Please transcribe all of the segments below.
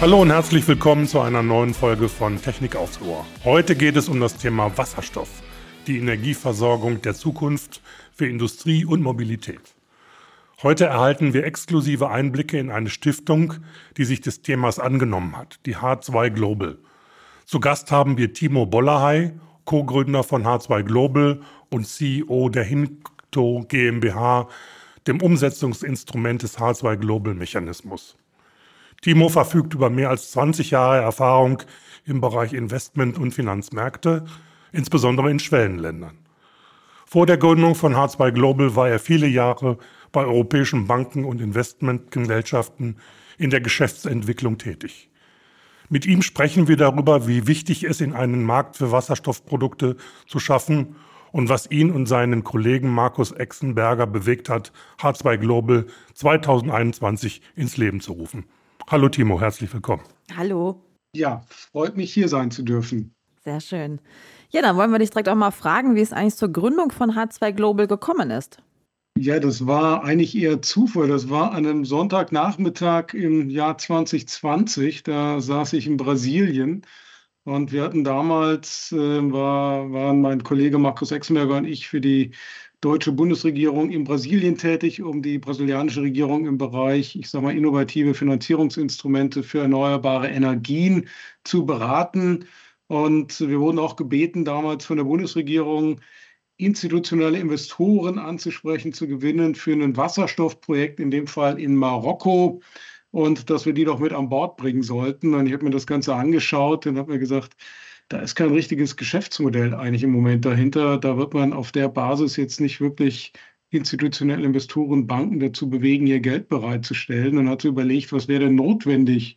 Hallo und herzlich willkommen zu einer neuen Folge von Technik aufs Ohr. Heute geht es um das Thema Wasserstoff, die Energieversorgung der Zukunft für Industrie und Mobilität. Heute erhalten wir exklusive Einblicke in eine Stiftung, die sich des Themas angenommen hat, die H2 Global. Zu Gast haben wir Timo Bollerhey, Co-Gründer von H2 Global und CEO der Hinto GmbH, dem Umsetzungsinstrument des H2 Global Mechanismus. Timo verfügt über mehr als 20 Jahre Erfahrung im Bereich Investment und Finanzmärkte, insbesondere in Schwellenländern. Vor der Gründung von H2 Global war er viele Jahre bei europäischen Banken und Investmentgesellschaften in der Geschäftsentwicklung tätig. Mit ihm sprechen wir darüber, wie wichtig es in einen Markt für Wasserstoffprodukte zu schaffen und was ihn und seinen Kollegen Markus Exenberger bewegt hat, H2 Global 2021 ins Leben zu rufen. Hallo Timo, herzlich willkommen. Hallo. Ja, freut mich hier sein zu dürfen. Sehr schön. Ja, dann wollen wir dich direkt auch mal fragen, wie es eigentlich zur Gründung von H2 Global gekommen ist. Ja, das war eigentlich eher Zufall. Das war an einem Sonntagnachmittag im Jahr 2020. Da saß ich in Brasilien und wir hatten damals, äh, war, waren mein Kollege Markus Exenberger und ich für die deutsche Bundesregierung in Brasilien tätig, um die brasilianische Regierung im Bereich, ich sage mal, innovative Finanzierungsinstrumente für erneuerbare Energien zu beraten. Und wir wurden auch gebeten, damals von der Bundesregierung institutionelle Investoren anzusprechen, zu gewinnen für ein Wasserstoffprojekt, in dem Fall in Marokko. Und dass wir die doch mit an Bord bringen sollten. Und ich habe mir das Ganze angeschaut und habe mir gesagt, da ist kein richtiges Geschäftsmodell eigentlich im Moment dahinter. Da wird man auf der Basis jetzt nicht wirklich institutionelle Investoren, Banken dazu bewegen, ihr Geld bereitzustellen. Und hat so überlegt, was wäre denn notwendig,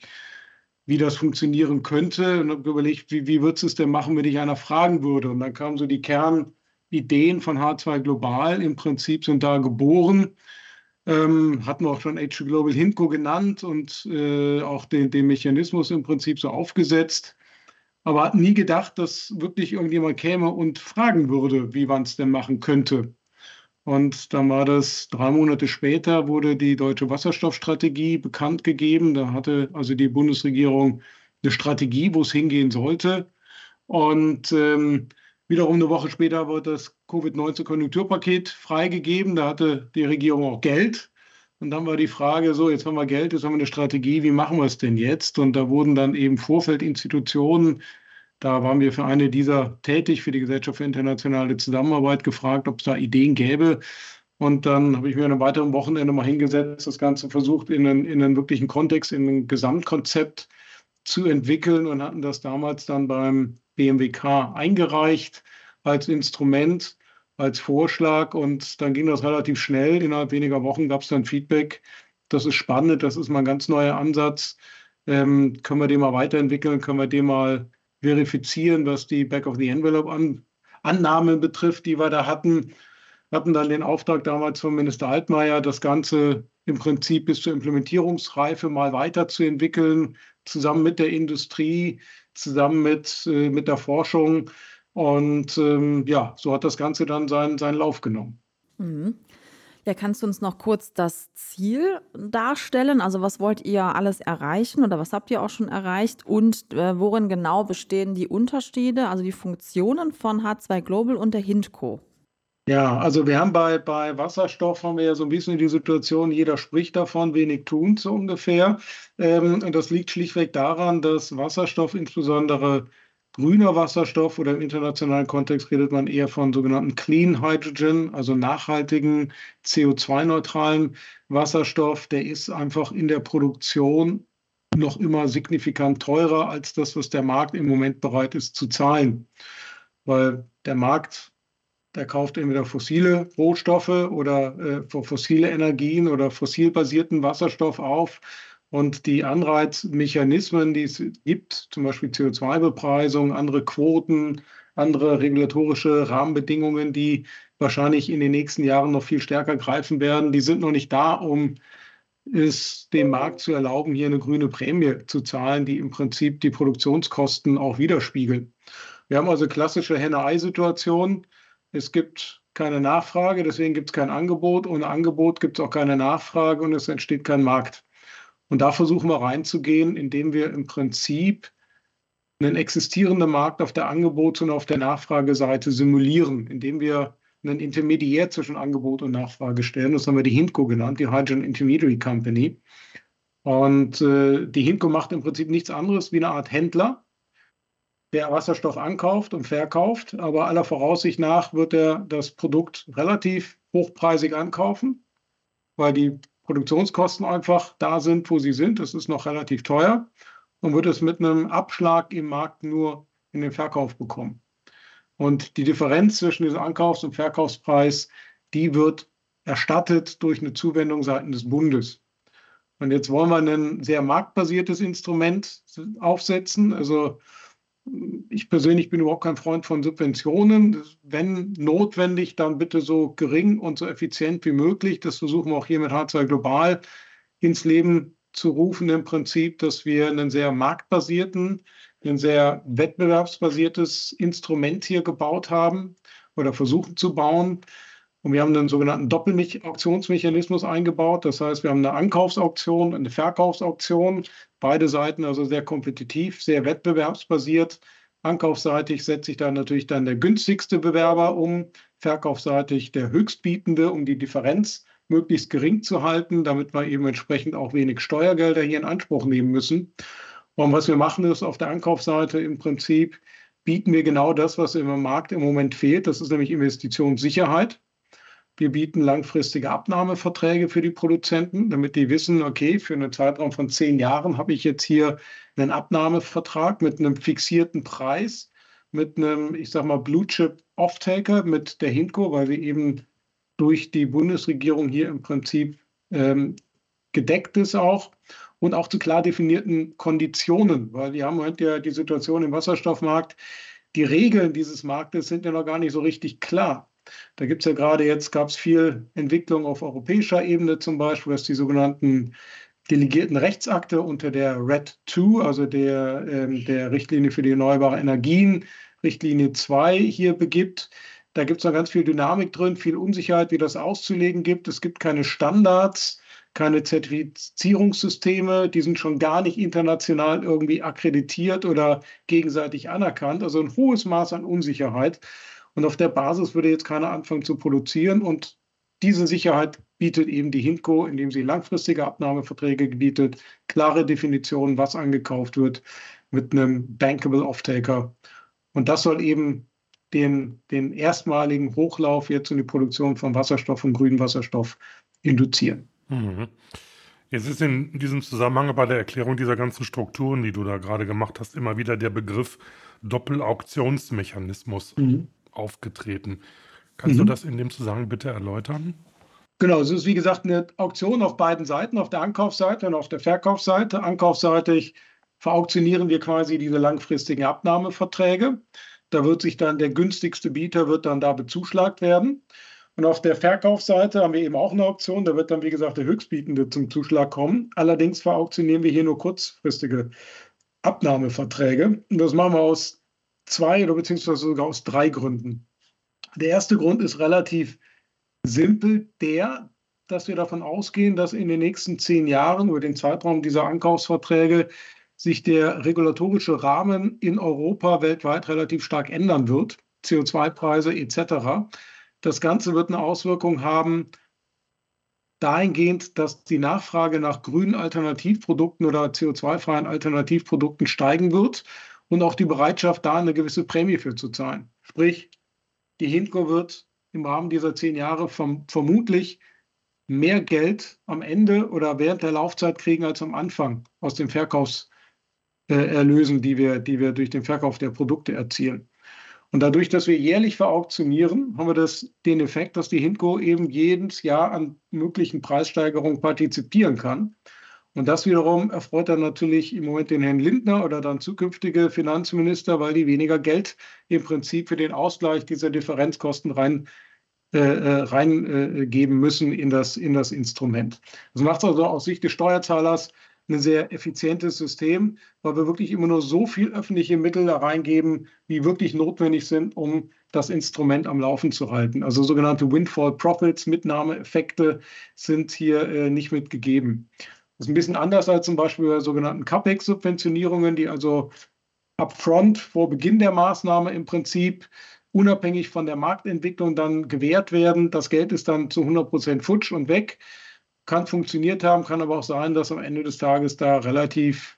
wie das funktionieren könnte. Und habe überlegt, wie, wie würdest du es denn machen, wenn dich einer fragen würde. Und dann kamen so die Kernideen von H2 Global. Im Prinzip sind da geboren. Ähm, hatten wir auch schon H2 Global Hinco genannt und äh, auch den, den Mechanismus im Prinzip so aufgesetzt aber hat nie gedacht, dass wirklich irgendjemand käme und fragen würde, wie man es denn machen könnte. Und dann war das drei Monate später, wurde die deutsche Wasserstoffstrategie bekannt gegeben. Da hatte also die Bundesregierung eine Strategie, wo es hingehen sollte. Und ähm, wiederum eine Woche später wurde das Covid-19-Konjunkturpaket freigegeben. Da hatte die Regierung auch Geld. Und dann war die Frage so, jetzt haben wir Geld, jetzt haben wir eine Strategie, wie machen wir es denn jetzt? Und da wurden dann eben Vorfeldinstitutionen da waren wir für eine dieser tätig, für die Gesellschaft für internationale Zusammenarbeit, gefragt, ob es da Ideen gäbe. Und dann habe ich mir an einem weiteren Wochenende mal hingesetzt, das Ganze versucht, in einen, in einen wirklichen Kontext, in ein Gesamtkonzept zu entwickeln und hatten das damals dann beim BMWK eingereicht als Instrument, als Vorschlag. Und dann ging das relativ schnell. Innerhalb weniger Wochen gab es dann Feedback. Das ist spannend, das ist mal ein ganz neuer Ansatz. Ähm, können wir den mal weiterentwickeln? Können wir den mal verifizieren, was die Back-of-the-Envelope-Annahmen betrifft, die wir da hatten. Wir hatten dann den Auftrag damals von Minister Altmaier, das Ganze im Prinzip bis zur Implementierungsreife mal weiterzuentwickeln, zusammen mit der Industrie, zusammen mit, äh, mit der Forschung. Und ähm, ja, so hat das Ganze dann seinen, seinen Lauf genommen. Mhm. Ja, kannst du uns noch kurz das Ziel darstellen? Also was wollt ihr alles erreichen oder was habt ihr auch schon erreicht und äh, worin genau bestehen die Unterschiede, also die Funktionen von H2 Global und der Hintco? Ja, also wir haben bei, bei Wasserstoff haben wir ja so ein bisschen die Situation, jeder spricht davon, wenig tun so ungefähr. Ähm, und das liegt schlichtweg daran, dass Wasserstoff insbesondere grüner Wasserstoff oder im internationalen Kontext redet man eher von sogenannten Clean Hydrogen, also nachhaltigen CO2-neutralen Wasserstoff. Der ist einfach in der Produktion noch immer signifikant teurer als das, was der Markt im Moment bereit ist zu zahlen. Weil der Markt, der kauft entweder fossile Rohstoffe oder äh, fossile Energien oder fossilbasierten Wasserstoff auf und die Anreizmechanismen, die es gibt, zum Beispiel CO2-Bepreisung, andere Quoten, andere regulatorische Rahmenbedingungen, die wahrscheinlich in den nächsten Jahren noch viel stärker greifen werden, die sind noch nicht da, um es dem Markt zu erlauben, hier eine grüne Prämie zu zahlen, die im Prinzip die Produktionskosten auch widerspiegeln. Wir haben also klassische Henne-Ei-Situation. Es gibt keine Nachfrage, deswegen gibt es kein Angebot. Ohne Angebot gibt es auch keine Nachfrage und es entsteht kein Markt. Und da versuchen wir reinzugehen, indem wir im Prinzip einen existierenden Markt auf der Angebots- und auf der Nachfrageseite simulieren, indem wir einen Intermediär zwischen Angebot und Nachfrage stellen. Das haben wir die HINCO genannt, die Hydrogen Intermediary Company. Und äh, die HINCO macht im Prinzip nichts anderes wie eine Art Händler, der Wasserstoff ankauft und verkauft. Aber aller Voraussicht nach wird er das Produkt relativ hochpreisig ankaufen, weil die Produktionskosten einfach da sind, wo sie sind. Das ist noch relativ teuer und wird es mit einem Abschlag im Markt nur in den Verkauf bekommen. Und die Differenz zwischen diesem Ankaufs- und Verkaufspreis, die wird erstattet durch eine Zuwendung seitens des Bundes. Und jetzt wollen wir ein sehr marktbasiertes Instrument aufsetzen. Also ich persönlich bin überhaupt kein Freund von Subventionen. Wenn notwendig, dann bitte so gering und so effizient wie möglich. Das versuchen wir auch hier mit H2 Global ins Leben zu rufen, im Prinzip, dass wir einen sehr marktbasierten, ein sehr wettbewerbsbasiertes Instrument hier gebaut haben oder versuchen zu bauen. Und wir haben einen sogenannten Doppelauktionsmechanismus eingebaut. Das heißt, wir haben eine Ankaufsauktion, und eine Verkaufsauktion. Beide Seiten also sehr kompetitiv, sehr wettbewerbsbasiert. Ankaufseitig setzt sich dann natürlich dann der günstigste Bewerber um, verkaufseitig der höchstbietende, um die Differenz möglichst gering zu halten, damit wir eben entsprechend auch wenig Steuergelder hier in Anspruch nehmen müssen. Und was wir machen ist auf der Ankaufsseite im Prinzip bieten wir genau das, was im Markt im Moment fehlt. Das ist nämlich Investitionssicherheit. Wir bieten langfristige Abnahmeverträge für die Produzenten, damit die wissen, okay, für einen Zeitraum von zehn Jahren habe ich jetzt hier einen Abnahmevertrag mit einem fixierten Preis, mit einem, ich sag mal, Blue Chip Offtaker, mit der Hinco, weil wir eben durch die Bundesregierung hier im Prinzip ähm, gedeckt ist auch und auch zu klar definierten Konditionen, weil wir haben heute ja die Situation im Wasserstoffmarkt, die Regeln dieses Marktes sind ja noch gar nicht so richtig klar. Da gibt es ja gerade jetzt, gab es viel Entwicklung auf europäischer Ebene zum Beispiel, was die sogenannten delegierten Rechtsakte unter der RED 2, also der, äh, der Richtlinie für die erneuerbaren Energien, Richtlinie 2 hier begibt. Da gibt es noch ganz viel Dynamik drin, viel Unsicherheit, wie das auszulegen gibt. Es gibt keine Standards, keine Zertifizierungssysteme, die sind schon gar nicht international irgendwie akkreditiert oder gegenseitig anerkannt. Also ein hohes Maß an Unsicherheit. Und auf der Basis würde jetzt keiner anfangen zu produzieren. Und diese Sicherheit bietet eben die Hinco, indem sie langfristige Abnahmeverträge bietet, klare Definitionen, was angekauft wird, mit einem bankable Offtaker. Und das soll eben den, den erstmaligen Hochlauf jetzt in die Produktion von Wasserstoff und grünem Wasserstoff induzieren. Mhm. Jetzt ist in diesem Zusammenhang bei der Erklärung dieser ganzen Strukturen, die du da gerade gemacht hast, immer wieder der Begriff Doppelauktionsmechanismus mhm aufgetreten. Kannst mhm. du das in dem Zusammenhang bitte erläutern? Genau, es ist wie gesagt eine Auktion auf beiden Seiten, auf der Ankaufsseite und auf der Verkaufsseite. Ankaufsseitig verauktionieren wir quasi diese langfristigen Abnahmeverträge. Da wird sich dann der günstigste Bieter wird dann da bezuschlagt werden. Und auf der Verkaufsseite haben wir eben auch eine Option. Da wird dann, wie gesagt, der Höchstbietende zum Zuschlag kommen. Allerdings verauktionieren wir hier nur kurzfristige Abnahmeverträge. Und das machen wir aus zwei oder beziehungsweise sogar aus drei Gründen. Der erste Grund ist relativ simpel, der, dass wir davon ausgehen, dass in den nächsten zehn Jahren über den Zeitraum dieser Ankaufsverträge sich der regulatorische Rahmen in Europa weltweit relativ stark ändern wird, CO2-Preise etc. Das Ganze wird eine Auswirkung haben dahingehend, dass die Nachfrage nach grünen Alternativprodukten oder CO2-freien Alternativprodukten steigen wird und auch die Bereitschaft, da eine gewisse Prämie für zu zahlen. Sprich, die Hindco wird im Rahmen dieser zehn Jahre vom, vermutlich mehr Geld am Ende oder während der Laufzeit kriegen als am Anfang aus den Verkaufserlösen, äh, die, wir, die wir durch den Verkauf der Produkte erzielen. Und dadurch, dass wir jährlich verauktionieren, haben wir das, den Effekt, dass die Hindco eben jedes Jahr an möglichen Preissteigerungen partizipieren kann. Und das wiederum erfreut dann natürlich im Moment den Herrn Lindner oder dann zukünftige Finanzminister, weil die weniger Geld im Prinzip für den Ausgleich dieser Differenzkosten rein äh, äh reingeben äh, müssen in das, in das Instrument. Das macht also aus Sicht des Steuerzahlers ein sehr effizientes System, weil wir wirklich immer nur so viel öffentliche Mittel da reingeben, wie wirklich notwendig sind, um das Instrument am Laufen zu halten. Also sogenannte Windfall Profits, Mitnahmeeffekte sind hier äh, nicht mitgegeben. Das ist ein bisschen anders als zum Beispiel bei sogenannten CAPEX-Subventionierungen, die also upfront vor Beginn der Maßnahme im Prinzip unabhängig von der Marktentwicklung dann gewährt werden. Das Geld ist dann zu 100 Prozent futsch und weg. Kann funktioniert haben, kann aber auch sein, dass am Ende des Tages da relativ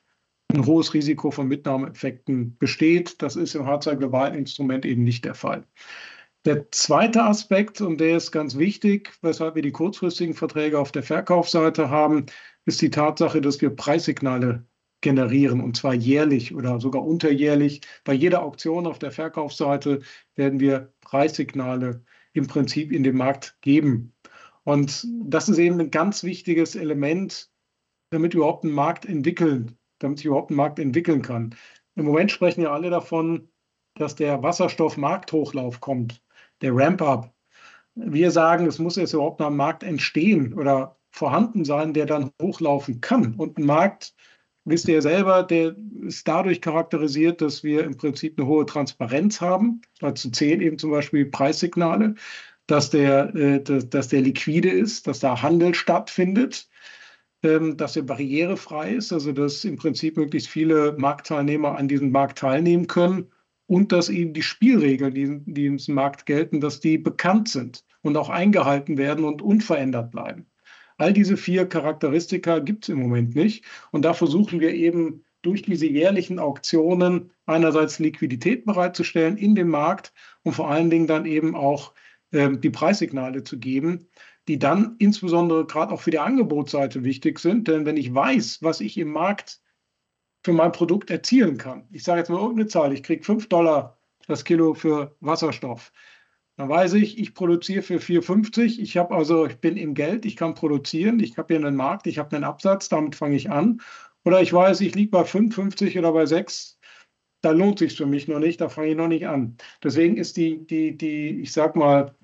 ein hohes Risiko von Mitnahmeeffekten besteht. Das ist im Hardware globalen Instrument eben nicht der Fall. Der zweite Aspekt, und der ist ganz wichtig, weshalb wir die kurzfristigen Verträge auf der Verkaufsseite haben, ist die Tatsache, dass wir Preissignale generieren und zwar jährlich oder sogar unterjährlich. Bei jeder Auktion auf der Verkaufsseite werden wir Preissignale im Prinzip in den Markt geben. Und das ist eben ein ganz wichtiges Element, damit überhaupt ein Markt entwickeln, damit sich überhaupt ein Markt entwickeln kann. Im Moment sprechen ja alle davon, dass der Wasserstoffmarkthochlauf kommt der Ramp-up. Wir sagen, es muss jetzt überhaupt noch ein Markt entstehen oder vorhanden sein, der dann hochlaufen kann. Und ein Markt, wisst ihr ja selber, der ist dadurch charakterisiert, dass wir im Prinzip eine hohe Transparenz haben. Dazu zählen eben zum Beispiel Preissignale, dass der, äh, dass der liquide ist, dass da Handel stattfindet, ähm, dass er barrierefrei ist, also dass im Prinzip möglichst viele Marktteilnehmer an diesem Markt teilnehmen können und dass eben die Spielregeln, die, die im Markt gelten, dass die bekannt sind und auch eingehalten werden und unverändert bleiben. All diese vier Charakteristika gibt es im Moment nicht. Und da versuchen wir eben durch diese jährlichen Auktionen einerseits Liquidität bereitzustellen in dem Markt und vor allen Dingen dann eben auch äh, die Preissignale zu geben, die dann insbesondere gerade auch für die Angebotsseite wichtig sind. Denn wenn ich weiß, was ich im Markt für mein Produkt erzielen kann. Ich sage jetzt mal irgendeine Zahl, ich kriege 5 Dollar das Kilo für Wasserstoff. Dann weiß ich, ich produziere für 4,50. Ich habe also, ich bin im Geld, ich kann produzieren, ich habe hier einen Markt, ich habe einen Absatz, damit fange ich an. Oder ich weiß, ich liege bei 5,50 oder bei 6. Da lohnt sich für mich noch nicht, da fange ich noch nicht an. Deswegen ist die, die, die, ich sag mal,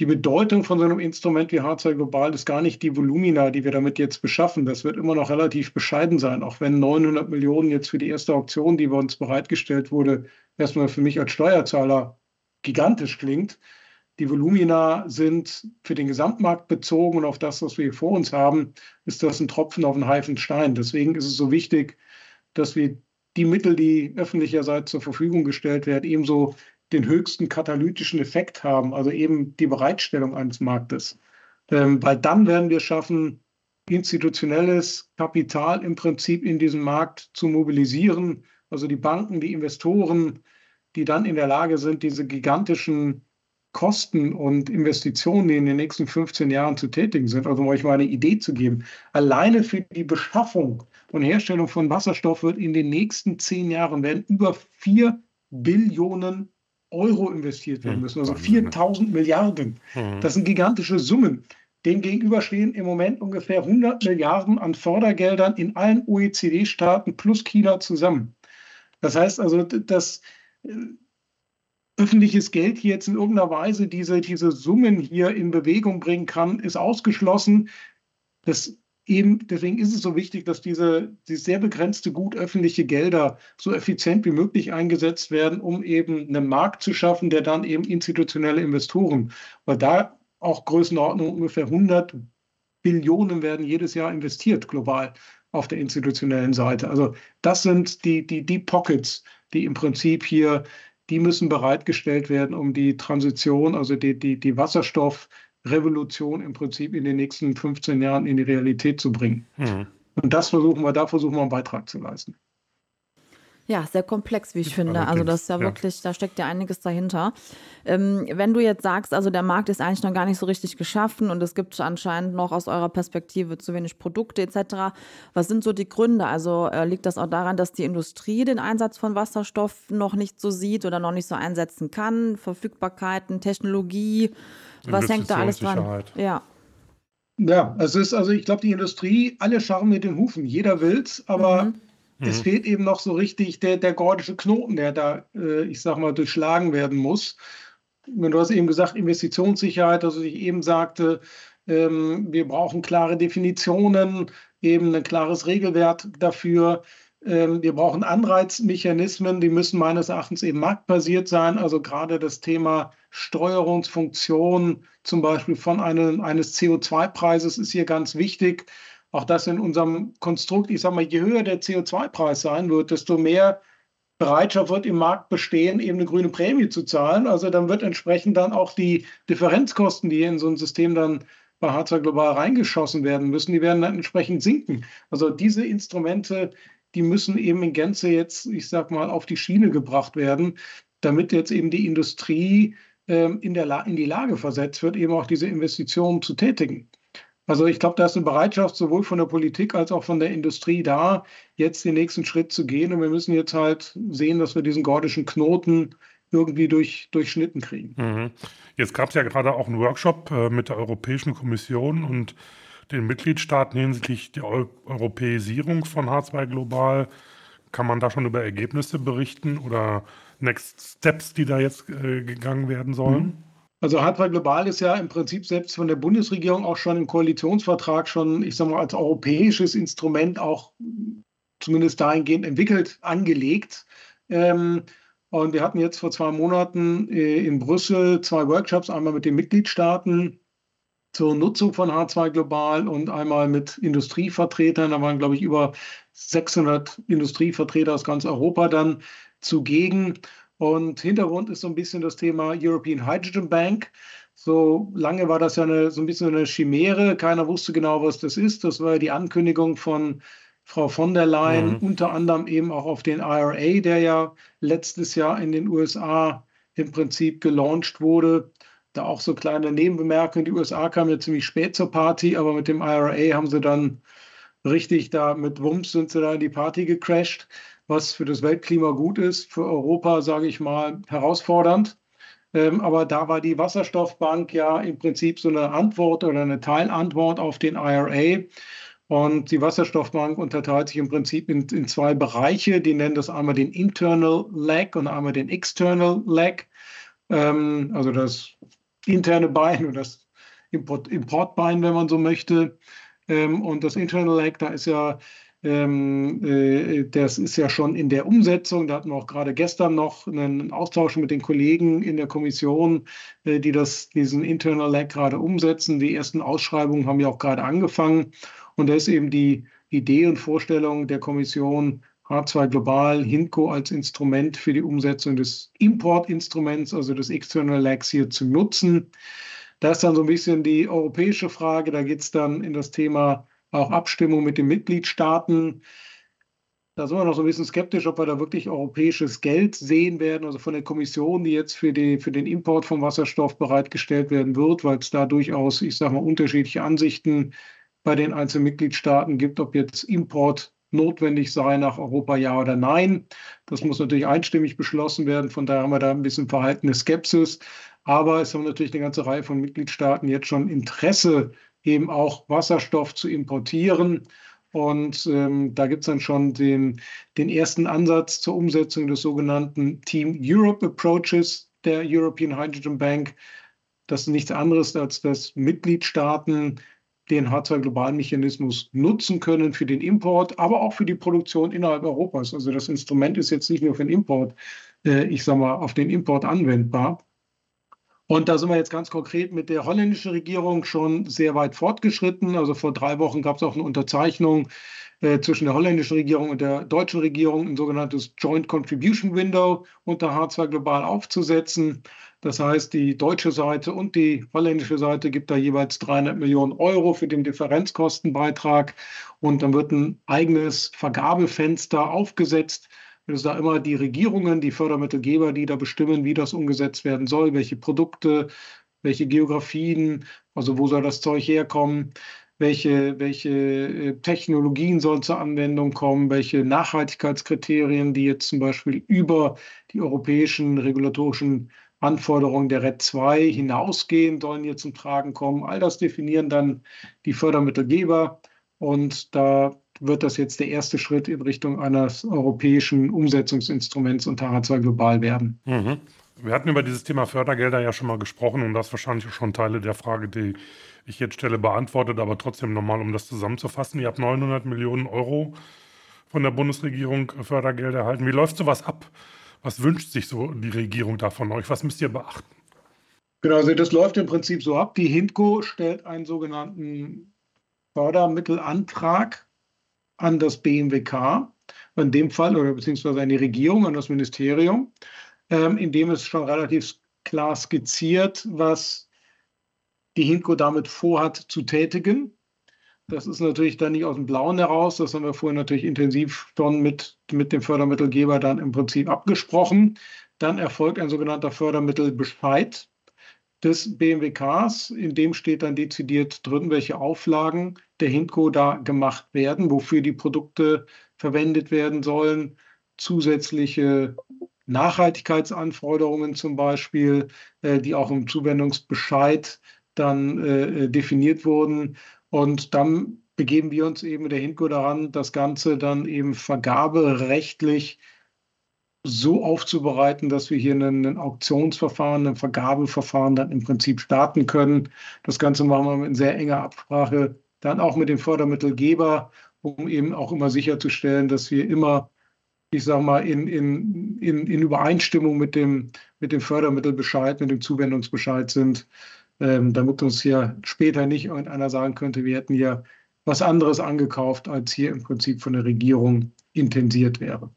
die Bedeutung von so einem Instrument wie Hardware Global ist gar nicht die Volumina, die wir damit jetzt beschaffen. Das wird immer noch relativ bescheiden sein, auch wenn 900 Millionen jetzt für die erste Auktion, die bei uns bereitgestellt wurde, erstmal für mich als Steuerzahler gigantisch klingt. Die Volumina sind für den Gesamtmarkt bezogen und auf das, was wir vor uns haben, ist das ein Tropfen auf einen heißen Stein. Deswegen ist es so wichtig, dass wir die Mittel, die öffentlicherseits zur Verfügung gestellt werden, ebenso den höchsten katalytischen Effekt haben, also eben die Bereitstellung eines Marktes. Ähm, weil dann werden wir schaffen, institutionelles Kapital im Prinzip in diesem Markt zu mobilisieren, also die Banken, die Investoren, die dann in der Lage sind, diese gigantischen Kosten und Investitionen, die in den nächsten 15 Jahren zu tätigen sind, also um euch mal eine Idee zu geben, alleine für die Beschaffung und Herstellung von Wasserstoff wird in den nächsten zehn Jahren werden über 4 Billionen Euro investiert werden hm, müssen, also 4000 Milliarden. Hm. Das sind gigantische Summen. Dem gegenüber stehen im Moment ungefähr 100 Milliarden an Fördergeldern in allen OECD-Staaten plus China zusammen. Das heißt also, dass äh, öffentliches Geld hier jetzt in irgendeiner Weise diese, diese Summen hier in Bewegung bringen kann, ist ausgeschlossen. Das eben, deswegen ist es so wichtig, dass diese, diese sehr begrenzte gut öffentliche Gelder so effizient wie möglich eingesetzt werden, um eben einen Markt zu schaffen, der dann eben institutionelle Investoren, weil da auch Größenordnung ungefähr 100 Billionen werden jedes Jahr investiert global auf der institutionellen Seite. Also das sind die, die, die Pockets, die im Prinzip hier, die müssen bereitgestellt werden, um die Transition, also die, die, die Wasserstoff- Revolution im Prinzip in den nächsten 15 Jahren in die Realität zu bringen. Mhm. Und das versuchen wir, da versuchen wir einen Beitrag zu leisten. Ja, sehr komplex, wie ich finde. Also das ist ja, ja, wirklich, da steckt ja einiges dahinter. Ähm, wenn du jetzt sagst, also der Markt ist eigentlich noch gar nicht so richtig geschaffen und es gibt anscheinend noch aus eurer Perspektive zu wenig Produkte etc. Was sind so die Gründe? Also äh, liegt das auch daran, dass die Industrie den Einsatz von Wasserstoff noch nicht so sieht oder noch nicht so einsetzen kann? Verfügbarkeiten, Technologie? Was hängt da alles dran? Ja. Ja, es ist also, ich glaube, die Industrie, alle scharren mit den Hufen. Jeder will's, aber mhm. es mhm. fehlt eben noch so richtig der, der gordische Knoten, der da, äh, ich sag mal, durchschlagen werden muss. Du hast eben gesagt, Investitionssicherheit, also ich eben sagte, ähm, wir brauchen klare Definitionen, eben ein klares Regelwerk dafür. Ähm, wir brauchen Anreizmechanismen, die müssen meines Erachtens eben marktbasiert sein. Also gerade das Thema Steuerungsfunktion zum Beispiel von einem, eines CO2-Preises ist hier ganz wichtig. auch das in unserem Konstrukt, ich sage mal, je höher der CO2-Preis sein wird, desto mehr Bereitschaft wird im Markt bestehen, eben eine grüne Prämie zu zahlen. Also dann wird entsprechend dann auch die Differenzkosten, die in so ein System dann bei H2 Global reingeschossen werden müssen, die werden dann entsprechend sinken. Also diese Instrumente, die müssen eben in Gänze jetzt, ich sag mal, auf die Schiene gebracht werden, damit jetzt eben die Industrie ähm, in, der in die Lage versetzt wird, eben auch diese Investitionen zu tätigen. Also ich glaube, da ist eine Bereitschaft sowohl von der Politik als auch von der Industrie da, jetzt den nächsten Schritt zu gehen. Und wir müssen jetzt halt sehen, dass wir diesen gordischen Knoten irgendwie durch, durchschnitten kriegen. Mhm. Jetzt gab es ja gerade auch einen Workshop äh, mit der Europäischen Kommission und den Mitgliedstaaten hinsichtlich der Eu Europäisierung von H2 Global. Kann man da schon über Ergebnisse berichten oder Next Steps, die da jetzt äh, gegangen werden sollen? Mhm. Also H2 Global ist ja im Prinzip selbst von der Bundesregierung auch schon im Koalitionsvertrag schon, ich sage mal, als europäisches Instrument auch zumindest dahingehend entwickelt, angelegt. Ähm, und wir hatten jetzt vor zwei Monaten äh, in Brüssel zwei Workshops, einmal mit den Mitgliedstaaten zur Nutzung von H2 Global und einmal mit Industrievertretern. Da waren, glaube ich, über 600 Industrievertreter aus ganz Europa dann zugegen. Und Hintergrund ist so ein bisschen das Thema European Hydrogen Bank. So lange war das ja eine, so ein bisschen eine Chimäre. Keiner wusste genau, was das ist. Das war die Ankündigung von Frau von der Leyen, mhm. unter anderem eben auch auf den IRA, der ja letztes Jahr in den USA im Prinzip gelauncht wurde. Da auch so kleine Nebenbemerkungen. Die USA kamen ja ziemlich spät zur Party, aber mit dem IRA haben sie dann richtig da mit Wumms sind sie da in die Party gecrashed was für das Weltklima gut ist, für Europa, sage ich mal, herausfordernd. Ähm, aber da war die Wasserstoffbank ja im Prinzip so eine Antwort oder eine Teilantwort auf den IRA. Und die Wasserstoffbank unterteilt sich im Prinzip in, in, zwei Bereiche. Die nennen das einmal den Internal Leg und einmal den External Leg. Ähm, also das interne Bein und das Import, Importbein, wenn man so möchte. Ähm, und das Internal Leg, da ist ja ähm, äh, das ist ja schon in der Umsetzung. Da hatten wir auch gerade gestern noch einen Austausch mit den Kollegen in der Kommission, äh, die das, diesen Internal Lag gerade umsetzen. Die ersten Ausschreibungen haben ja auch gerade angefangen. Und da ist eben die Idee und Vorstellung der Kommission, H2 Global, HINCO als Instrument für die Umsetzung des Importinstruments, also des External Lags hier zu nutzen. Da ist dann so ein bisschen die europäische Frage. Da geht es dann in das Thema auch Abstimmung mit den Mitgliedstaaten. Da sind wir noch so ein bisschen skeptisch, ob wir da wirklich europäisches Geld sehen werden, also von der Kommission, die jetzt für, die, für den Import von Wasserstoff bereitgestellt werden wird, weil es da durchaus, ich sage mal, unterschiedliche Ansichten bei den einzelnen Mitgliedstaaten gibt, ob jetzt Import notwendig sei nach Europa, ja oder nein. Das muss natürlich einstimmig beschlossen werden. Von daher haben wir da ein bisschen verhaltene Skepsis. Aber es haben natürlich eine ganze Reihe von Mitgliedstaaten jetzt schon Interesse eben auch Wasserstoff zu importieren. Und ähm, da gibt es dann schon den, den ersten Ansatz zur Umsetzung des sogenannten Team Europe Approaches der European Hydrogen Bank. Das ist nichts anderes, als dass Mitgliedstaaten den H2-Globalmechanismus nutzen können für den Import, aber auch für die Produktion innerhalb Europas. Also das Instrument ist jetzt nicht nur für den Import, äh, ich sage mal, auf den Import anwendbar. Und da sind wir jetzt ganz konkret mit der holländischen Regierung schon sehr weit fortgeschritten. Also vor drei Wochen gab es auch eine Unterzeichnung äh, zwischen der holländischen Regierung und der deutschen Regierung, ein sogenanntes Joint Contribution Window unter H2 Global aufzusetzen. Das heißt, die deutsche Seite und die holländische Seite gibt da jeweils 300 Millionen Euro für den Differenzkostenbeitrag. Und dann wird ein eigenes Vergabefenster aufgesetzt es da immer die Regierungen, die Fördermittelgeber, die da bestimmen, wie das umgesetzt werden soll, welche Produkte, welche Geografien, also wo soll das Zeug herkommen, welche, welche äh, Technologien sollen zur Anwendung kommen, welche Nachhaltigkeitskriterien, die jetzt zum Beispiel über die europäischen regulatorischen Anforderungen der RED 2 hinausgehen, sollen hier zum Tragen kommen. All das definieren dann die Fördermittelgeber. Und da wird das jetzt der erste Schritt in Richtung eines europäischen Umsetzungsinstruments unter H2 Global werden. Mhm. Wir hatten über dieses Thema Fördergelder ja schon mal gesprochen und das wahrscheinlich schon Teile der Frage, die ich jetzt stelle, beantwortet, aber trotzdem nochmal, um das zusammenzufassen. Ihr habt 900 Millionen Euro von der Bundesregierung Fördergelder erhalten. Wie läuft sowas ab? Was wünscht sich so die Regierung da von euch? Was müsst ihr beachten? Genau, also das läuft im Prinzip so ab. Die HINTCO stellt einen sogenannten Fördermittelantrag an das BMWK, in dem Fall, oder beziehungsweise an die Regierung, an das Ministerium, ähm, in dem es schon relativ klar skizziert, was die Hinko damit vorhat zu tätigen. Das ist natürlich dann nicht aus dem Blauen heraus. Das haben wir vorher natürlich intensiv schon mit, mit dem Fördermittelgeber dann im Prinzip abgesprochen. Dann erfolgt ein sogenannter Fördermittelbescheid des BMWKs. In dem steht dann dezidiert drin, welche Auflagen der Hinko da gemacht werden, wofür die Produkte verwendet werden sollen, zusätzliche Nachhaltigkeitsanforderungen zum Beispiel, äh, die auch im Zuwendungsbescheid dann äh, definiert wurden. Und dann begeben wir uns eben mit der Hinko daran, das Ganze dann eben vergaberechtlich so aufzubereiten, dass wir hier ein Auktionsverfahren, ein Vergabeverfahren dann im Prinzip starten können. Das Ganze machen wir in sehr enger Absprache dann auch mit dem Fördermittelgeber, um eben auch immer sicherzustellen, dass wir immer, ich sage mal, in, in, in, in Übereinstimmung mit dem, mit dem Fördermittelbescheid, mit dem Zuwendungsbescheid sind, ähm, damit uns hier später nicht irgendeiner sagen könnte, wir hätten hier was anderes angekauft, als hier im Prinzip von der Regierung intensiert wäre.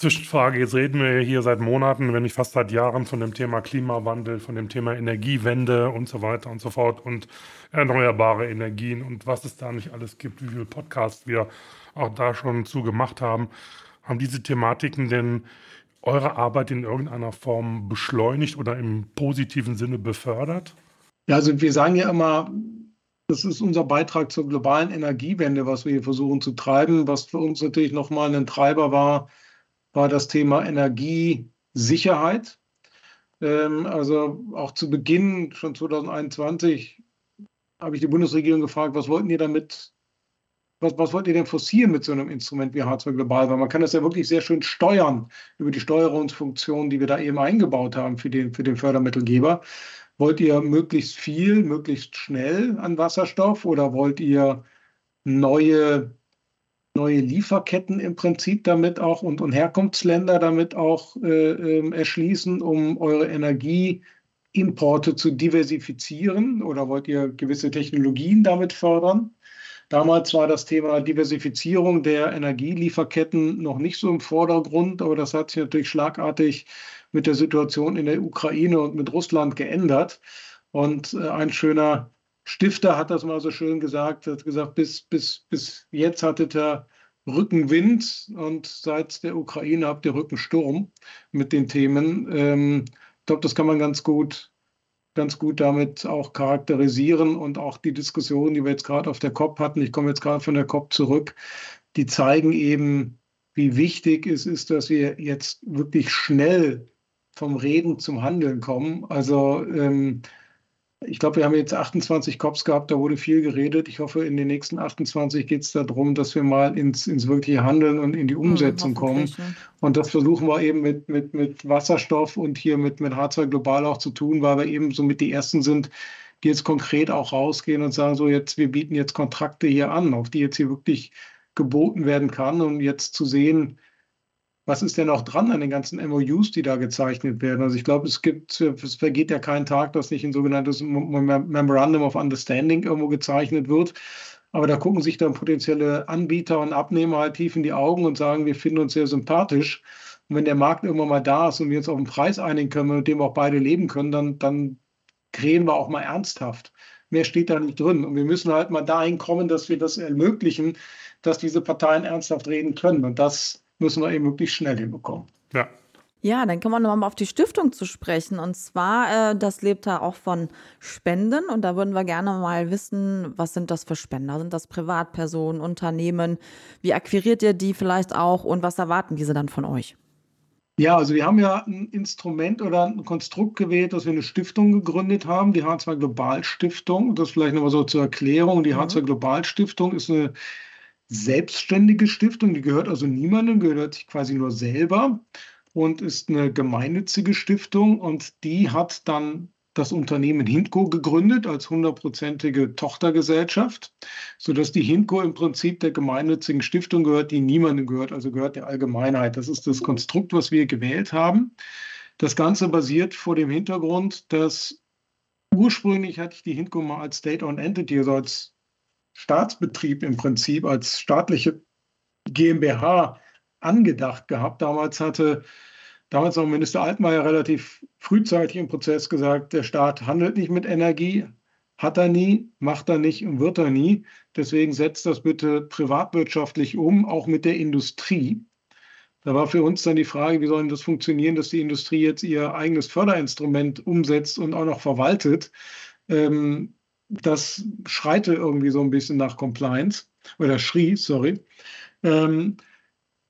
Zwischenfrage, jetzt reden wir hier seit Monaten, wenn nicht fast seit Jahren von dem Thema Klimawandel, von dem Thema Energiewende und so weiter und so fort und erneuerbare Energien und was es da nicht alles gibt, wie viele Podcasts wir auch da schon zu gemacht haben. Haben diese Thematiken denn eure Arbeit in irgendeiner Form beschleunigt oder im positiven Sinne befördert? Ja, also wir sagen ja immer, das ist unser Beitrag zur globalen Energiewende, was wir hier versuchen zu treiben. Was für uns natürlich nochmal ein Treiber war, war das Thema Energiesicherheit. Ähm, also auch zu Beginn, schon 2021, habe ich die Bundesregierung gefragt, was wollten ihr damit, was, was wollt ihr denn forcieren mit so einem Instrument wie H2 Global? Weil man kann das ja wirklich sehr schön steuern über die Steuerungsfunktion, die wir da eben eingebaut haben für den, für den Fördermittelgeber. Wollt ihr möglichst viel, möglichst schnell an Wasserstoff oder wollt ihr neue, neue Lieferketten im Prinzip damit auch und, und Herkunftsländer damit auch äh, äh, erschließen, um eure Energieimporte zu diversifizieren oder wollt ihr gewisse Technologien damit fördern? Damals war das Thema Diversifizierung der Energielieferketten noch nicht so im Vordergrund, aber das hat sich natürlich schlagartig mit der Situation in der Ukraine und mit Russland geändert. Und äh, ein schöner Stifter hat das mal so schön gesagt, hat gesagt, bis, bis, bis jetzt hattet ihr Rückenwind und seit der Ukraine habt ihr Rückensturm mit den Themen. Ähm, ich glaube, das kann man ganz gut, ganz gut damit auch charakterisieren und auch die Diskussion, die wir jetzt gerade auf der COP hatten, ich komme jetzt gerade von der COP zurück, die zeigen eben, wie wichtig es ist, dass wir jetzt wirklich schnell vom Reden zum Handeln kommen. Also ähm, ich glaube, wir haben jetzt 28 Cops gehabt, da wurde viel geredet. Ich hoffe, in den nächsten 28 geht es darum, dass wir mal ins, ins wirkliche Handeln und in die Umsetzung ja, kommen. Und das versuchen wir eben mit, mit, mit Wasserstoff und hier mit, mit H2 Global auch zu tun, weil wir eben somit die Ersten sind, die jetzt konkret auch rausgehen und sagen, so jetzt, wir bieten jetzt Kontrakte hier an, auf die jetzt hier wirklich geboten werden kann, um jetzt zu sehen, was ist denn noch dran an den ganzen MOUs, die da gezeichnet werden? Also ich glaube, es gibt, es vergeht ja kein Tag, dass nicht ein sogenanntes Memorandum of Understanding irgendwo gezeichnet wird. Aber da gucken sich dann potenzielle Anbieter und Abnehmer halt tief in die Augen und sagen, wir finden uns sehr sympathisch. Und wenn der Markt irgendwann mal da ist und wir uns auf einen Preis einigen können, mit dem auch beide leben können, dann, dann krähen wir auch mal ernsthaft. Mehr steht da nicht drin. Und wir müssen halt mal dahin kommen, dass wir das ermöglichen, dass diese Parteien ernsthaft reden können. Und das müssen wir eben wirklich schnell hinbekommen. Ja. Ja, dann kommen wir nochmal auf die Stiftung zu sprechen. Und zwar, äh, das lebt da auch von Spenden. Und da würden wir gerne mal wissen, was sind das für Spender? Sind das Privatpersonen, Unternehmen? Wie akquiriert ihr die vielleicht auch? Und was erwarten diese dann von euch? Ja, also wir haben ja ein Instrument oder ein Konstrukt gewählt, dass wir eine Stiftung gegründet haben, die H2 Global Stiftung. Das vielleicht nochmal so zur Erklärung. Die mhm. H2 Global Stiftung ist eine selbstständige Stiftung, die gehört also niemandem, gehört sich quasi nur selber und ist eine gemeinnützige Stiftung und die hat dann das Unternehmen Hindco gegründet als hundertprozentige Tochtergesellschaft, sodass die Hindco im Prinzip der gemeinnützigen Stiftung gehört, die niemandem gehört, also gehört der Allgemeinheit. Das ist das Konstrukt, was wir gewählt haben. Das Ganze basiert vor dem Hintergrund, dass ursprünglich hatte ich die Hindco mal als State-owned Entity, also als Staatsbetrieb im Prinzip, als staatliche GmbH angedacht gehabt. Damals hatte damals auch Minister Altmaier relativ frühzeitig im Prozess gesagt, der Staat handelt nicht mit Energie, hat er nie, macht er nicht und wird er nie. Deswegen setzt das bitte privatwirtschaftlich um, auch mit der Industrie. Da war für uns dann die Frage, wie soll das funktionieren, dass die Industrie jetzt ihr eigenes Förderinstrument umsetzt und auch noch verwaltet. Ähm, das schreite irgendwie so ein bisschen nach Compliance oder schrie, sorry. Ähm,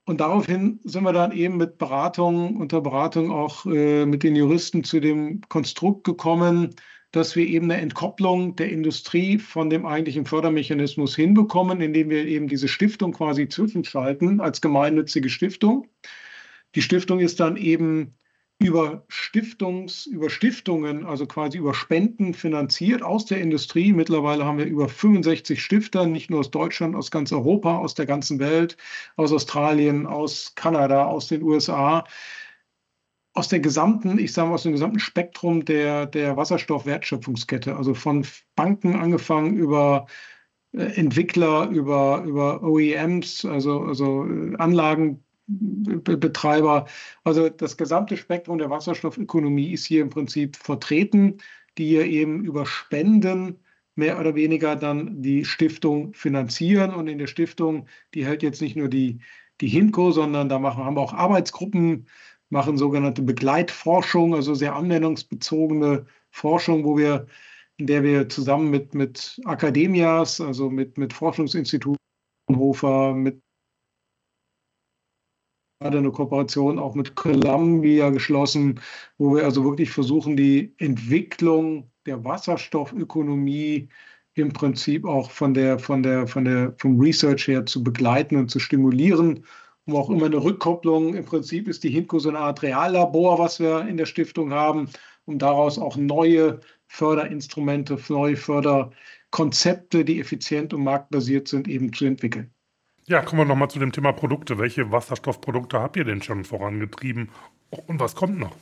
und daraufhin sind wir dann eben mit Beratung, unter Beratung auch äh, mit den Juristen zu dem Konstrukt gekommen, dass wir eben eine Entkopplung der Industrie von dem eigentlichen Fördermechanismus hinbekommen, indem wir eben diese Stiftung quasi zwischenschalten als gemeinnützige Stiftung. Die Stiftung ist dann eben über Stiftungs, über Stiftungen, also quasi über Spenden finanziert aus der Industrie. Mittlerweile haben wir über 65 Stifter, nicht nur aus Deutschland, aus ganz Europa, aus der ganzen Welt, aus Australien, aus Kanada, aus den USA, aus der gesamten, ich sage mal, aus dem gesamten Spektrum der, der Wasserstoffwertschöpfungskette, also von Banken angefangen über äh, Entwickler, über, über OEMs, also, also äh, Anlagen, Betreiber. Also das gesamte Spektrum der Wasserstoffökonomie ist hier im Prinzip vertreten, die hier eben über Spenden mehr oder weniger dann die Stiftung finanzieren. Und in der Stiftung, die hält jetzt nicht nur die, die HINCO, sondern da machen, haben wir auch Arbeitsgruppen, machen sogenannte Begleitforschung, also sehr anwendungsbezogene Forschung, wo wir, in der wir zusammen mit, mit Akademias, also mit, mit Forschungsinstituten, Hofer, mit gerade eine Kooperation auch mit Columbia geschlossen, wo wir also wirklich versuchen, die Entwicklung der Wasserstoffökonomie im Prinzip auch von der, von der, von der, vom Research her zu begleiten und zu stimulieren. Um auch immer eine Rückkopplung. Im Prinzip ist die HINCO so eine Art Reallabor, was wir in der Stiftung haben, um daraus auch neue Förderinstrumente, neue Förderkonzepte, die effizient und marktbasiert sind, eben zu entwickeln. Ja, kommen wir nochmal zu dem Thema Produkte. Welche Wasserstoffprodukte habt ihr denn schon vorangetrieben und was kommt noch?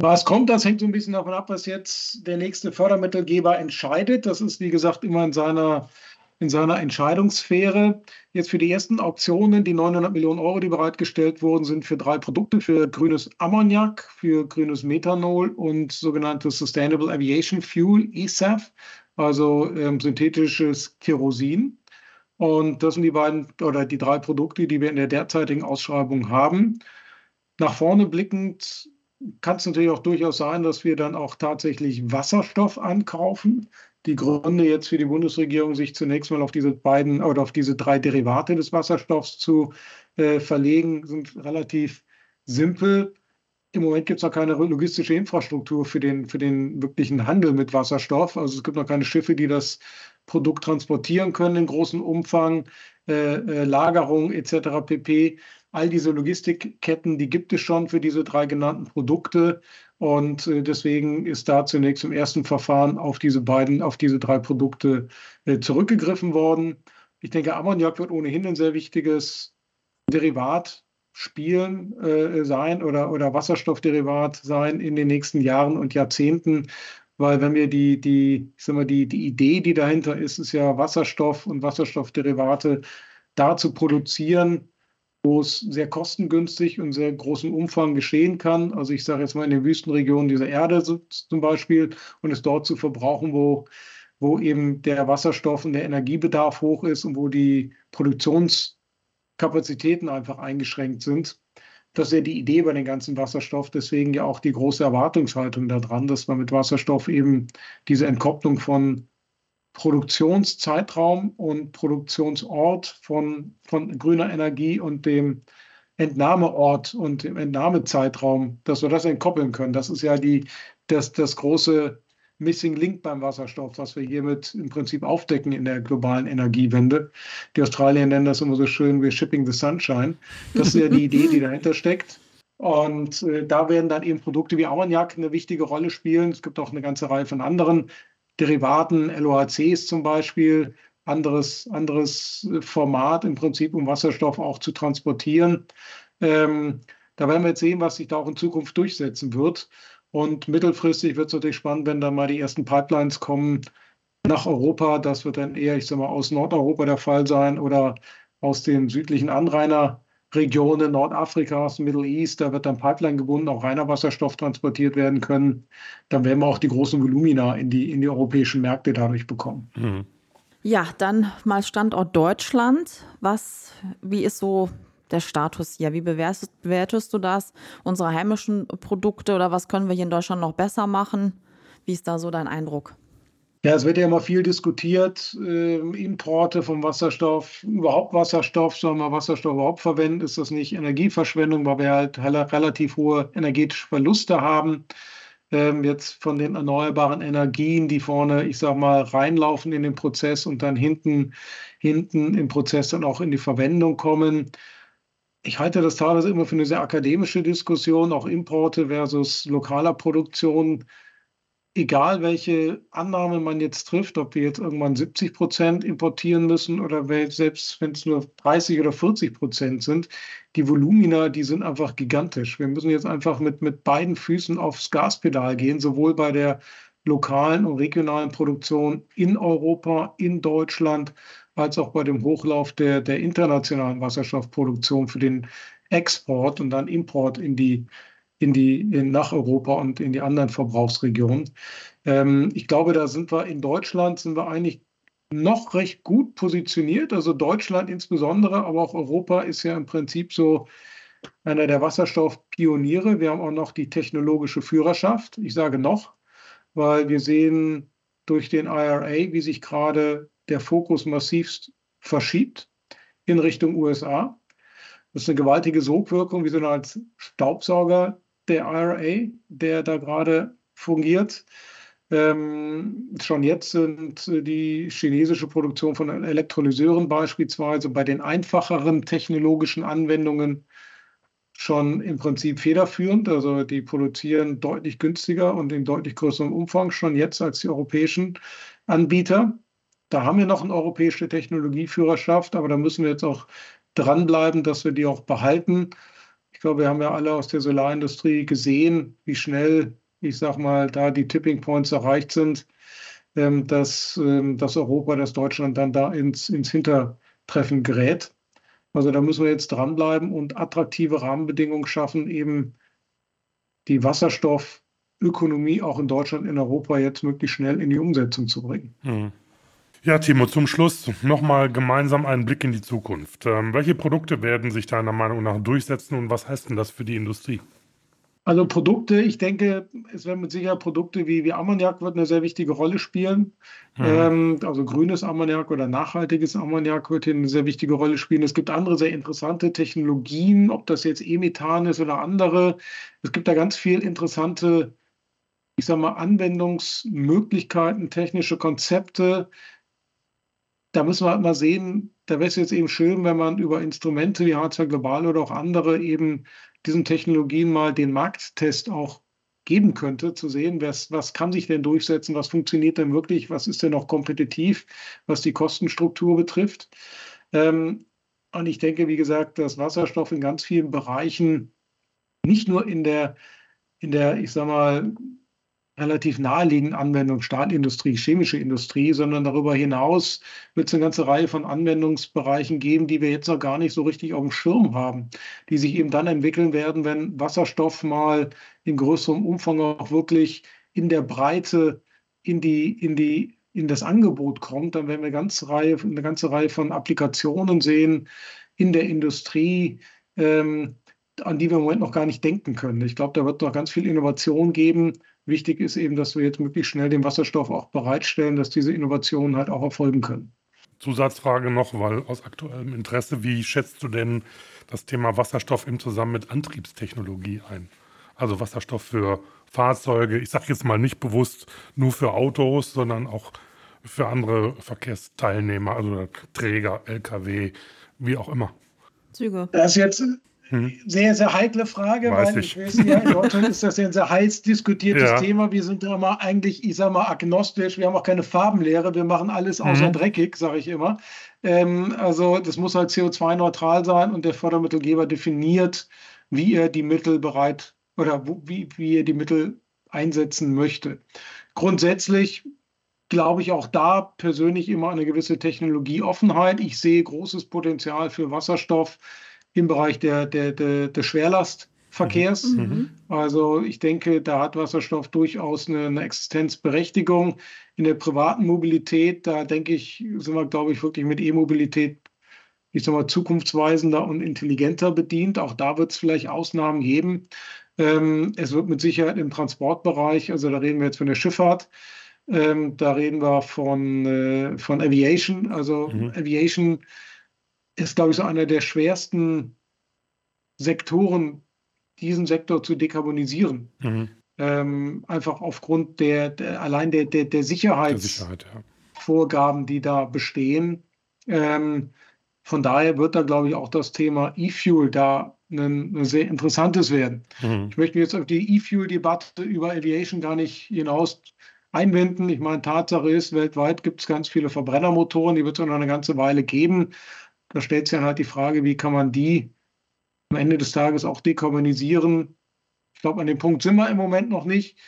Was kommt, das hängt so ein bisschen davon ab, was jetzt der nächste Fördermittelgeber entscheidet. Das ist, wie gesagt, immer in seiner, in seiner Entscheidungssphäre. Jetzt für die ersten Auktionen, die 900 Millionen Euro, die bereitgestellt wurden, sind für drei Produkte, für grünes Ammoniak, für grünes Methanol und sogenanntes Sustainable Aviation Fuel, ESAF, also ähm, synthetisches Kerosin. Und das sind die beiden oder die drei Produkte, die wir in der derzeitigen Ausschreibung haben. Nach vorne blickend kann es natürlich auch durchaus sein, dass wir dann auch tatsächlich Wasserstoff ankaufen. Die Gründe jetzt für die Bundesregierung, sich zunächst mal auf diese beiden oder auf diese drei Derivate des Wasserstoffs zu äh, verlegen, sind relativ simpel. Im Moment gibt es noch keine logistische Infrastruktur für den, für den wirklichen Handel mit Wasserstoff. Also es gibt noch keine Schiffe, die das Produkt transportieren können in großem Umfang, äh, äh, Lagerung etc. pp. All diese Logistikketten, die gibt es schon für diese drei genannten Produkte. Und äh, deswegen ist da zunächst im ersten Verfahren auf diese beiden, auf diese drei Produkte äh, zurückgegriffen worden. Ich denke, Ammoniak wird ohnehin ein sehr wichtiges Derivat spielen äh, sein oder, oder Wasserstoffderivat sein in den nächsten Jahren und Jahrzehnten, weil wenn wir die, die, ich sag mal, die, die Idee, die dahinter ist, ist ja Wasserstoff und Wasserstoffderivate da zu produzieren, wo es sehr kostengünstig und sehr großem Umfang geschehen kann. Also ich sage jetzt mal in den Wüstenregionen dieser Erde zum Beispiel und es dort zu verbrauchen, wo, wo eben der Wasserstoff und der Energiebedarf hoch ist und wo die Produktionskapazitäten einfach eingeschränkt sind. Das ist ja die Idee bei dem ganzen Wasserstoff. Deswegen ja auch die große Erwartungshaltung daran, dass man mit Wasserstoff eben diese Entkopplung von Produktionszeitraum und Produktionsort von, von grüner Energie und dem Entnahmeort und dem Entnahmezeitraum, dass wir das entkoppeln können. Das ist ja die, das, das große Missing Link beim Wasserstoff, was wir hiermit im Prinzip aufdecken in der globalen Energiewende. Die Australier nennen das immer so schön, we're shipping the sunshine. Das ist ja die Idee, die dahinter steckt. Und äh, da werden dann eben Produkte wie Ammoniak eine wichtige Rolle spielen. Es gibt auch eine ganze Reihe von anderen Derivaten, LOHCs zum Beispiel, anderes, anderes Format im Prinzip, um Wasserstoff auch zu transportieren. Ähm, da werden wir jetzt sehen, was sich da auch in Zukunft durchsetzen wird. Und mittelfristig wird es natürlich spannend, wenn dann mal die ersten Pipelines kommen, nach Europa. Das wird dann eher, ich sag mal, aus Nordeuropa der Fall sein oder aus den südlichen Anrainerregionen Nordafrikas, Middle East. Da wird dann Pipeline gebunden, auch reiner Wasserstoff transportiert werden können. Dann werden wir auch die großen Volumina in die, in die europäischen Märkte dadurch bekommen. Mhm. Ja, dann mal Standort Deutschland. Was, wie ist so der Status hier? Wie bewertest, bewertest du das? Unsere heimischen Produkte oder was können wir hier in Deutschland noch besser machen? Wie ist da so dein Eindruck? Ja, es wird ja immer viel diskutiert, äh, Importe von Wasserstoff, überhaupt Wasserstoff, soll man Wasserstoff überhaupt verwenden? Ist das nicht Energieverschwendung, weil wir halt relativ hohe energetische Verluste haben? Ähm, jetzt von den erneuerbaren Energien, die vorne, ich sag mal, reinlaufen in den Prozess und dann hinten, hinten im Prozess dann auch in die Verwendung kommen. Ich halte das teilweise immer für eine sehr akademische Diskussion, auch Importe versus lokaler Produktion egal welche Annahme man jetzt trifft, ob wir jetzt irgendwann 70 Prozent importieren müssen oder selbst wenn es nur 30 oder 40 Prozent sind, die Volumina, die sind einfach gigantisch. Wir müssen jetzt einfach mit, mit beiden Füßen aufs Gaspedal gehen, sowohl bei der lokalen und regionalen Produktion in Europa, in Deutschland, als auch bei dem Hochlauf der, der internationalen Wasserstoffproduktion für den Export und dann Import in die in die, in, nach Europa und in die anderen Verbrauchsregionen. Ähm, ich glaube, da sind wir in Deutschland, sind wir eigentlich noch recht gut positioniert. Also Deutschland insbesondere, aber auch Europa ist ja im Prinzip so einer der Wasserstoffpioniere. Wir haben auch noch die technologische Führerschaft. Ich sage noch, weil wir sehen durch den IRA, wie sich gerade der Fokus massivst verschiebt in Richtung USA. Das ist eine gewaltige Sogwirkung, wie so eine Art Staubsauger der IRA, der da gerade fungiert. Ähm, schon jetzt sind die chinesische Produktion von Elektrolyseuren beispielsweise bei den einfacheren technologischen Anwendungen schon im Prinzip federführend. Also die produzieren deutlich günstiger und in deutlich größerem Umfang schon jetzt als die europäischen Anbieter. Da haben wir noch eine europäische Technologieführerschaft, aber da müssen wir jetzt auch dranbleiben, dass wir die auch behalten ich glaube, wir haben ja alle aus der Solarindustrie gesehen, wie schnell, ich sag mal, da die Tipping Points erreicht sind, ähm, dass, ähm, dass Europa, dass Deutschland dann da ins, ins Hintertreffen gerät. Also da müssen wir jetzt dranbleiben und attraktive Rahmenbedingungen schaffen, eben die Wasserstoffökonomie auch in Deutschland, in Europa jetzt möglichst schnell in die Umsetzung zu bringen. Mhm. Ja, Timo, zum Schluss nochmal gemeinsam einen Blick in die Zukunft. Ähm, welche Produkte werden sich deiner Meinung nach durchsetzen und was heißt denn das für die Industrie? Also Produkte, ich denke, es werden mit Sicherheit Produkte wie, wie Ammoniak wird eine sehr wichtige Rolle spielen. Mhm. Ähm, also grünes Ammoniak oder nachhaltiges Ammoniak wird hier eine sehr wichtige Rolle spielen. Es gibt andere sehr interessante Technologien, ob das jetzt E-Methan ist oder andere. Es gibt da ganz viel interessante, ich sage mal, Anwendungsmöglichkeiten, technische Konzepte, da müssen wir halt mal sehen, da wäre es jetzt eben schön, wenn man über Instrumente wie Hardware Global oder auch andere eben diesen Technologien mal den Markttest auch geben könnte, zu sehen, was, was kann sich denn durchsetzen, was funktioniert denn wirklich, was ist denn noch kompetitiv, was die Kostenstruktur betrifft. Ähm, und ich denke, wie gesagt, dass Wasserstoff in ganz vielen Bereichen, nicht nur in der, in der, ich sag mal, relativ naheliegenden Anwendung, Stahlindustrie, chemische Industrie, sondern darüber hinaus wird es eine ganze Reihe von Anwendungsbereichen geben, die wir jetzt noch gar nicht so richtig auf dem Schirm haben, die sich eben dann entwickeln werden, wenn Wasserstoff mal in größerem Umfang auch wirklich in der Breite in die, in die in das Angebot kommt, dann werden wir eine ganze Reihe, eine ganze Reihe von Applikationen sehen in der Industrie, ähm, an die wir im Moment noch gar nicht denken können. Ich glaube, da wird noch ganz viel Innovation geben, Wichtig ist eben, dass wir jetzt möglichst schnell den Wasserstoff auch bereitstellen, dass diese Innovationen halt auch erfolgen können. Zusatzfrage noch, weil aus aktuellem Interesse, wie schätzt du denn das Thema Wasserstoff im Zusammenhang mit Antriebstechnologie ein? Also Wasserstoff für Fahrzeuge, ich sage jetzt mal nicht bewusst nur für Autos, sondern auch für andere Verkehrsteilnehmer, also Träger, Lkw, wie auch immer. Züge. Das ist jetzt hm. Sehr, sehr heikle Frage, weiß weil ich, ich weiß ja, in Deutschland ist das ja ein sehr heiß diskutiertes ja. Thema. Wir sind immer eigentlich, ich sag mal, agnostisch. Wir haben auch keine Farbenlehre. Wir machen alles außer mhm. dreckig, sage ich immer. Ähm, also das muss halt CO2-neutral sein und der Fördermittelgeber definiert, wie er die Mittel bereit oder wie, wie er die Mittel einsetzen möchte. Grundsätzlich glaube ich auch da persönlich immer eine gewisse Technologieoffenheit. Ich sehe großes Potenzial für Wasserstoff im Bereich der, der, der, der Schwerlastverkehrs. Mhm. mhm. Also ich denke, da hat Wasserstoff durchaus eine, eine, Existenzberechtigung. In der privaten Mobilität, da denke ich, sind wir, glaube ich, wirklich mit E-Mobilität, ich sag mal, zukunftsweisender und intelligenter bedient. Auch da wird es vielleicht Ausnahmen geben. Ähm, es wird mit Sicherheit im Transportbereich, also da reden wir jetzt von der Schifffahrt, ähm, da reden wir von, äh, von Aviation. Also mhm. Aviation ist, glaube ich, so einer der schwersten Sektoren, diesen Sektor zu dekarbonisieren. Mhm. Ähm, einfach aufgrund der, der allein der, der, der Sicherheitsvorgaben, ja. die da bestehen. Ähm, von daher wird da, glaube ich, auch das Thema E-Fuel da ein, ein, sehr interessantes werden. Mhm. Ich möchte jetzt auf die E-Fuel-Debatte über Aviation gar nicht hinaus einwenden. Ich meine, Tatsache ist, weltweit gibt es ganz viele Verbrennermotoren, die wird es noch eine ganze Weile geben. Da stellt sich dann halt die Frage, wie kann man die am Ende des Tages auch dekarbonisieren. Ich glaube, an dem Punkt sind wir im Moment noch nicht.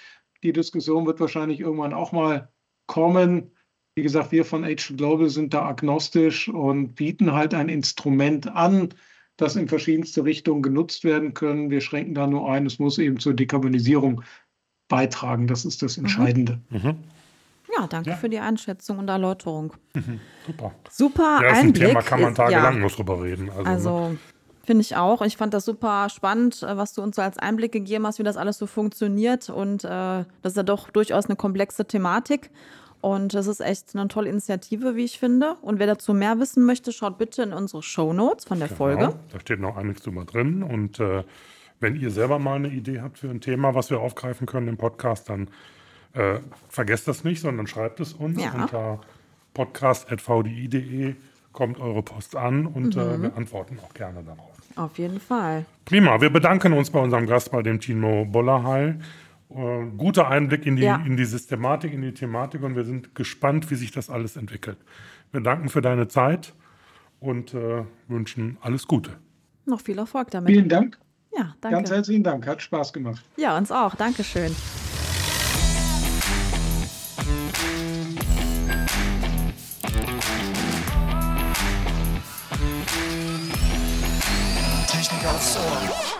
Die Diskussion wird wahrscheinlich irgendwann auch mal kommen. Wie gesagt, wir von H Global sind da agnostisch und bieten halt ein Instrument an, das in verschiedenste Richtungen genutzt werden können. Wir schränken da nur ein, es muss eben zur Dekarbonisierung beitragen. Das ist das mhm. Entscheidende. Mhm. Ja, danke ja. für die Einschätzung und Erläuterung. Mhm, super. Super ja, Einblick. Ein Thema kann man tagelang drüber reden. Also, also ne? finde ich auch. Ich fand das super spannend, äh, was du uns so als Einblick gegeben hast, wie das alles so funktioniert. Und äh, das ist ja doch durchaus eine komplexe Thematik. Und das ist echt eine tolle Initiative, wie ich finde. Und wer dazu mehr wissen möchte, schaut bitte in unsere Show Notes von der genau, Folge. Da steht noch einiges drüber drin. Und äh, wenn ihr selber mal eine Idee habt für ein Thema, was wir aufgreifen können im Podcast, dann äh, vergesst das nicht, sondern schreibt es uns ja. unter podcast.vdi.de kommt eure Post an und äh, mhm. äh, wir antworten auch gerne darauf. Auf jeden Fall. Prima, wir bedanken uns bei unserem Gast, bei dem Tino Bollerheil. Äh, guter Einblick in die, ja. in die Systematik, in die Thematik und wir sind gespannt, wie sich das alles entwickelt. Wir danken für deine Zeit und äh, wünschen alles Gute. Noch viel Erfolg damit. Vielen Dank. Ja, danke. Ganz herzlichen Dank, hat Spaß gemacht. Ja, uns auch. Dankeschön. Technik aufs Ohr.